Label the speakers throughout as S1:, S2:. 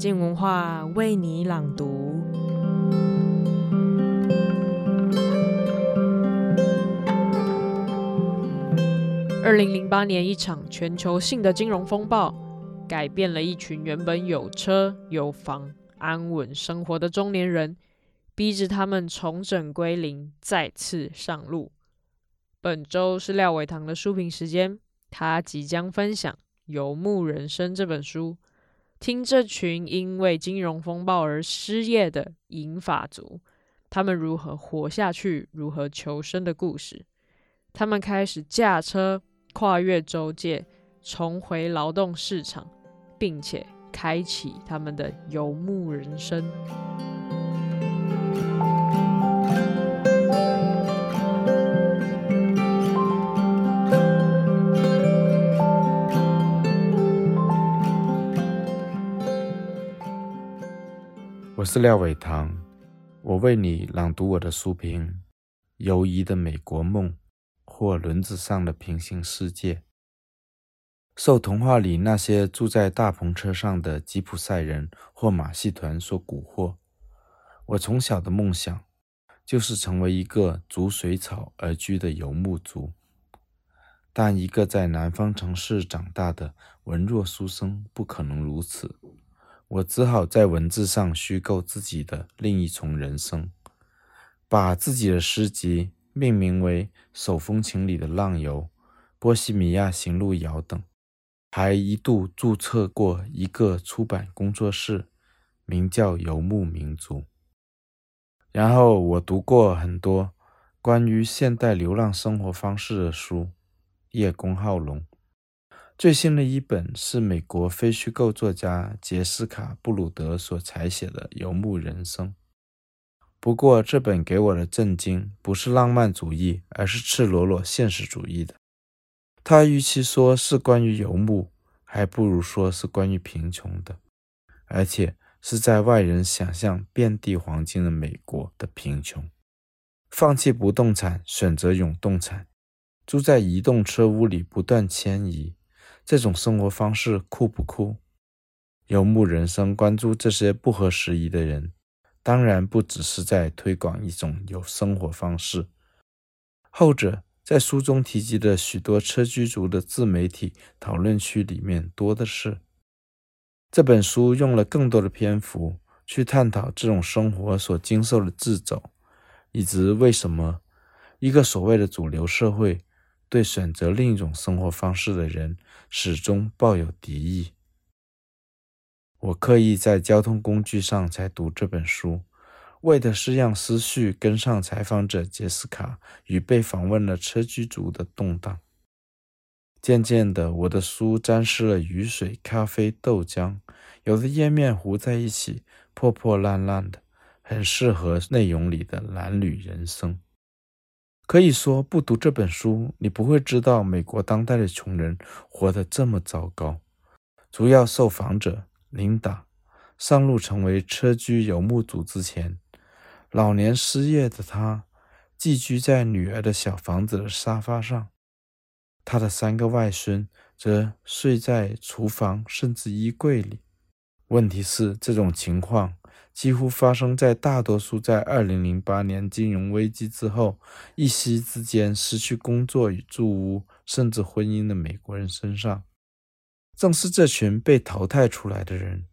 S1: 静文化为你朗读。二零零八年，一场全球性的金融风暴，改变了一群原本有车有房、安稳生活的中年人，逼着他们重整归零，再次上路。本周是廖伟棠的书评时间，他即将分享《游牧人生》这本书，听这群因为金融风暴而失业的银发族，他们如何活下去、如何求生的故事。他们开始驾车跨越州界，重回劳动市场，并且开启他们的游牧人生。
S2: 我是廖伟棠，我为你朗读我的书评《游移的美国梦》或轮子上的平行世界。受童话里那些住在大篷车上的吉普赛人或马戏团所蛊惑，我从小的梦想就是成为一个逐水草而居的游牧族。但一个在南方城市长大的文弱书生不可能如此。我只好在文字上虚构自己的另一重人生，把自己的诗集命名为《手风琴里的浪游》《波西米亚行路遥》等，还一度注册过一个出版工作室，名叫游牧民族。然后我读过很多关于现代流浪生活方式的书，叶公好龙。最新的一本是美国非虚构作家杰斯卡·布鲁德所采写的《游牧人生》。不过，这本给我的震惊不是浪漫主义，而是赤裸裸现实主义的。他与其说是关于游牧，还不如说是关于贫穷的，而且是在外人想象遍地黄金的美国的贫穷。放弃不动产，选择永动产，住在移动车屋里，不断迁移。这种生活方式酷不酷？游牧人生关注这些不合时宜的人，当然不只是在推广一种有生活方式。后者在书中提及的许多车居族的自媒体讨论区里面多的是。这本书用了更多的篇幅去探讨这种生活所经受的掣肘，以及为什么一个所谓的主流社会。对选择另一种生活方式的人始终抱有敌意。我刻意在交通工具上才读这本书，为的是让思绪跟上采访者杰斯卡与被访问的车居族的动荡。渐渐的，我的书沾湿了雨水、咖啡、豆浆，有的页面糊在一起，破破烂烂的，很适合内容里的褴褛人生。可以说，不读这本书，你不会知道美国当代的穷人活得这么糟糕。主要受访者琳达上路成为车居游牧族之前，老年失业的她寄居在女儿的小房子的沙发上，她的三个外孙则睡在厨房甚至衣柜里。问题是，这种情况。几乎发生在大多数在2008年金融危机之后一夕之间失去工作与住屋，甚至婚姻的美国人身上。正是这群被淘汰出来的人，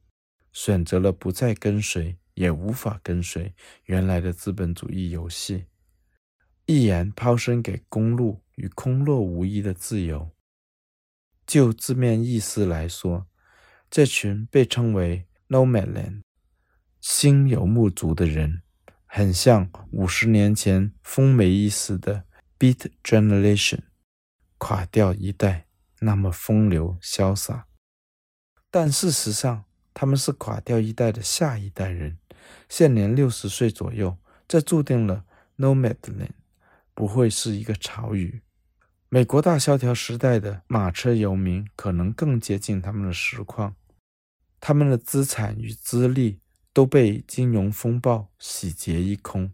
S2: 选择了不再跟随，也无法跟随原来的资本主义游戏，毅然抛身给公路与空落无依的自由。就字面意思来说，这群被称为 Nomadland。新游牧族的人很像五十年前风靡一时的 Beat Generation，垮掉一代，那么风流潇洒。但事实上，他们是垮掉一代的下一代人，现年六十岁左右。这注定了 Nomadland 不会是一个潮语。美国大萧条时代的马车游民可能更接近他们的实况，他们的资产与资历。都被金融风暴洗劫一空，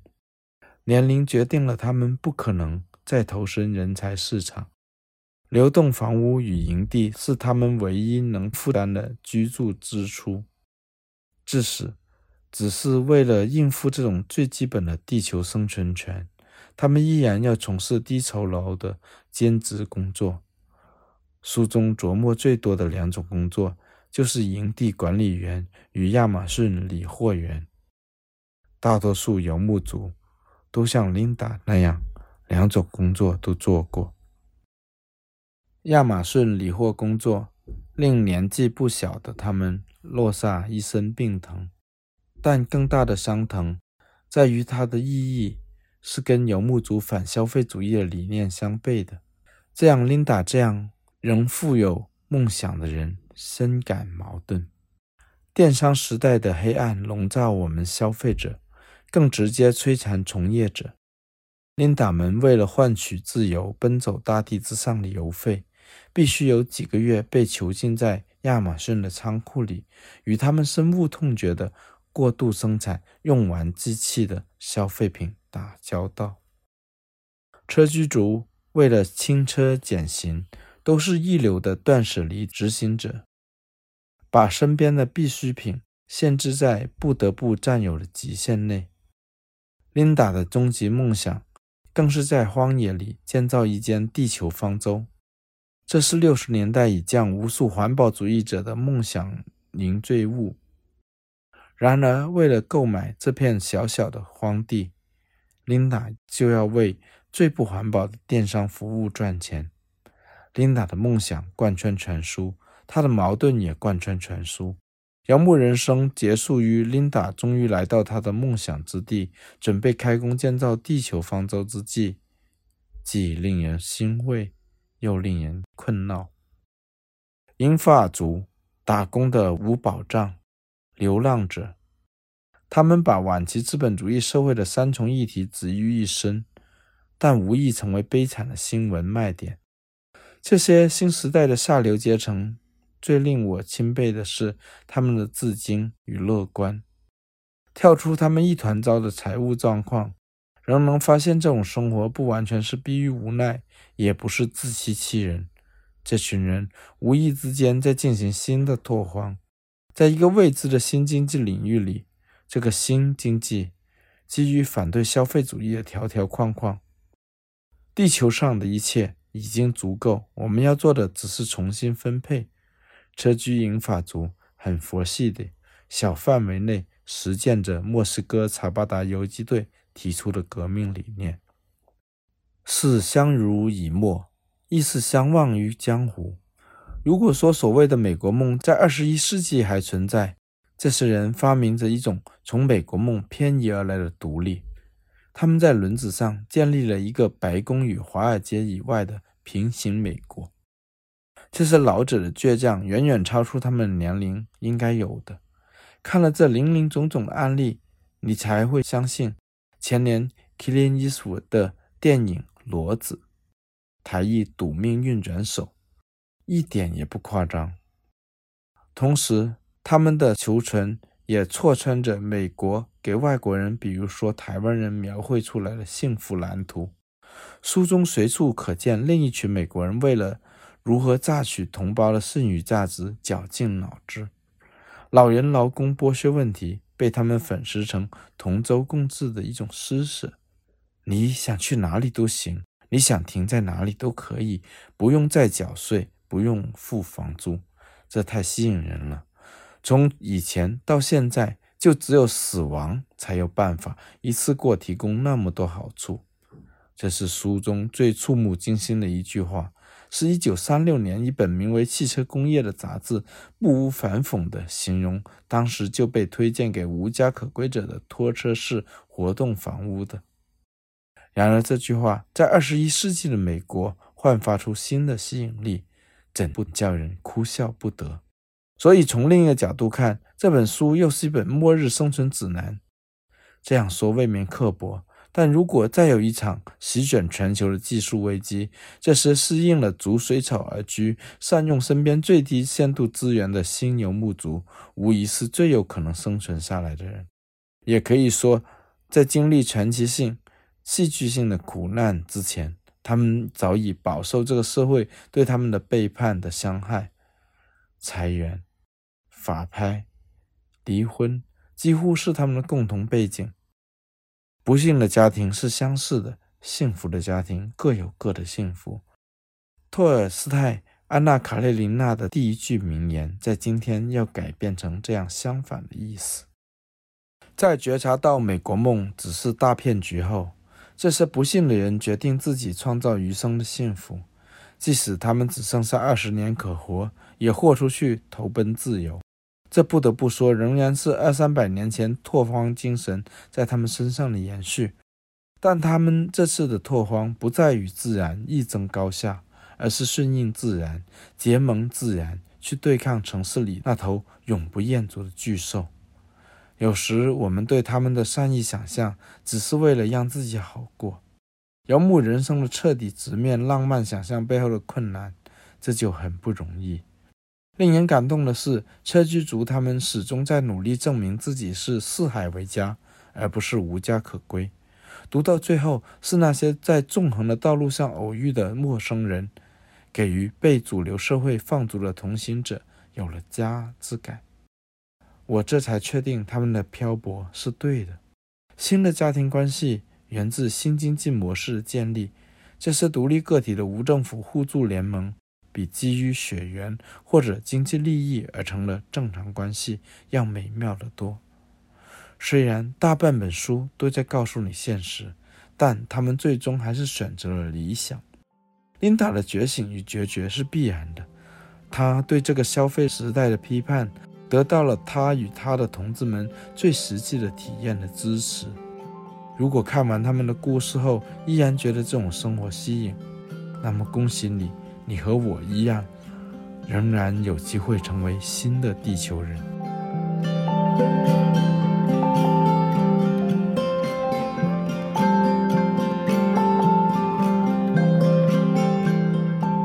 S2: 年龄决定了他们不可能再投身人才市场，流动房屋与营地是他们唯一能负担的居住支出。致使只是为了应付这种最基本的地球生存权，他们依然要从事低酬劳的兼职工作。书中琢磨最多的两种工作，就是营地管理员与亚马逊理货员。大多数游牧族都像琳达那样，两种工作都做过。亚马逊理货工作令年纪不小的他们落下一身病疼，但更大的伤疼在于它的意义是跟游牧族反消费主义的理念相悖的。这样，琳达这样仍富有梦想的人深感矛盾。电商时代的黑暗笼罩我们消费者，更直接摧残从业者。琳达们为了换取自由，奔走大地之上的邮费，必须有几个月被囚禁在亚马逊的仓库里，与他们深恶痛绝的过度生产用完即弃的消费品打交道。车居族为了轻车简行，都是一流的断舍离执行者，把身边的必需品限制在不得不占有的极限内。琳达的终极梦想，更是在荒野里建造一间地球方舟。这是六十年代已降无数环保主义者的梦想凝聚物。然而，为了购买这片小小的荒地，琳达就要为最不环保的电商服务赚钱。琳达的梦想贯穿全书，她的矛盾也贯穿全书。游牧人生结束于琳达终于来到她的梦想之地，准备开工建造地球方舟之际，既令人欣慰。又令人困恼。英法族打工的无保障流浪者，他们把晚期资本主义社会的三重议题集于一身，但无意成为悲惨的新闻卖点。这些新时代的下流阶层，最令我钦佩的是他们的自矜与乐观，跳出他们一团糟的财务状况。仍能发现这种生活不完全是逼于无奈，也不是自欺欺人。这群人无意之间在进行新的拓荒，在一个未知的新经济领域里，这个新经济基于反对消费主义的条条框框。地球上的一切已经足够，我们要做的只是重新分配。车居银发族很佛系的小范围内实践着墨西哥查巴达游击队。提出的革命理念是相濡以沫，亦是相忘于江湖。如果说所谓的美国梦在二十一世纪还存在，这些人发明着一种从美国梦偏移而来的独立。他们在轮子上建立了一个白宫与华尔街以外的平行美国。这些老者的倔强远远超出他们年龄应该有的。看了这林林总总的案例，你才会相信。前年，Clint Eastwood 的电影《骡子》，台译《赌命运转手》，一点也不夸张。同时，他们的求存也错穿着美国给外国人，比如说台湾人描绘出来的幸福蓝图。书中随处可见另一群美国人为了如何榨取同胞的剩余价值绞尽脑汁，老人劳工剥削问题。被他们粉饰成同舟共济的一种施舍，你想去哪里都行，你想停在哪里都可以，不用再缴税，不用付房租，这太吸引人了。从以前到现在，就只有死亡才有办法一次过提供那么多好处，这是书中最触目惊心的一句话。是一九三六年一本名为《汽车工业》的杂志，不无反讽地形容当时就被推荐给无家可归者的拖车式活动房屋的。然而，这句话在二十一世纪的美国焕发出新的吸引力，怎不叫人哭笑不得？所以，从另一个角度看，这本书又是一本末日生存指南。这样说未免刻薄。但如果再有一场席卷全球的技术危机，这时适应了逐水草而居、善用身边最低限度资源的新游牧族，无疑是最有可能生存下来的人。也可以说，在经历传奇性、戏剧性的苦难之前，他们早已饱受这个社会对他们的背叛的伤害：裁员、法拍、离婚几乎是他们的共同背景。不幸的家庭是相似的，幸福的家庭各有各的幸福。托尔斯泰《安娜·卡列琳娜》的第一句名言，在今天要改变成这样相反的意思。在觉察到美国梦只是大骗局后，这些不幸的人决定自己创造余生的幸福，即使他们只剩下二十年可活，也豁出去投奔自由。这不得不说，仍然是二三百年前拓荒精神在他们身上的延续。但他们这次的拓荒不再与自然一争高下，而是顺应自然、结盟自然，去对抗城市里那头永不厌足的巨兽。有时我们对他们的善意想象，只是为了让自己好过。游牧人生的彻底直面浪漫想象背后的困难，这就很不容易。令人感动的是，车居族他们始终在努力证明自己是四海为家，而不是无家可归。读到最后，是那些在纵横的道路上偶遇的陌生人，给予被主流社会放逐的同行者有了家之感。我这才确定他们的漂泊是对的。新的家庭关系源自新经济模式建立，这是独立个体的无政府互助联盟。比基于血缘或者经济利益而成了正常关系要美妙得多。虽然大半本书都在告诉你现实，但他们最终还是选择了理想。琳达的觉醒与决绝是必然的。他对这个消费时代的批判，得到了他与他的同志们最实际的体验的支持。如果看完他们的故事后依然觉得这种生活吸引，那么恭喜你。你和我一样，仍然有机会成为新的地球人。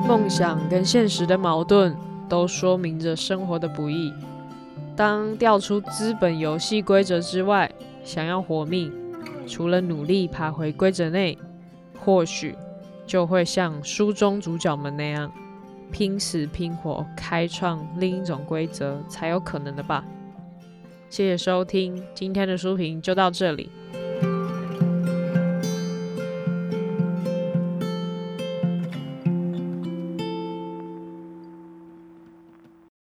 S1: 梦想跟现实的矛盾，都说明着生活的不易。当掉出资本游戏规则之外，想要活命，除了努力爬回规则内，或许。就会像书中主角们那样，拼死拼活开创另一种规则，才有可能的吧。谢谢收听，今天的书评就到这里。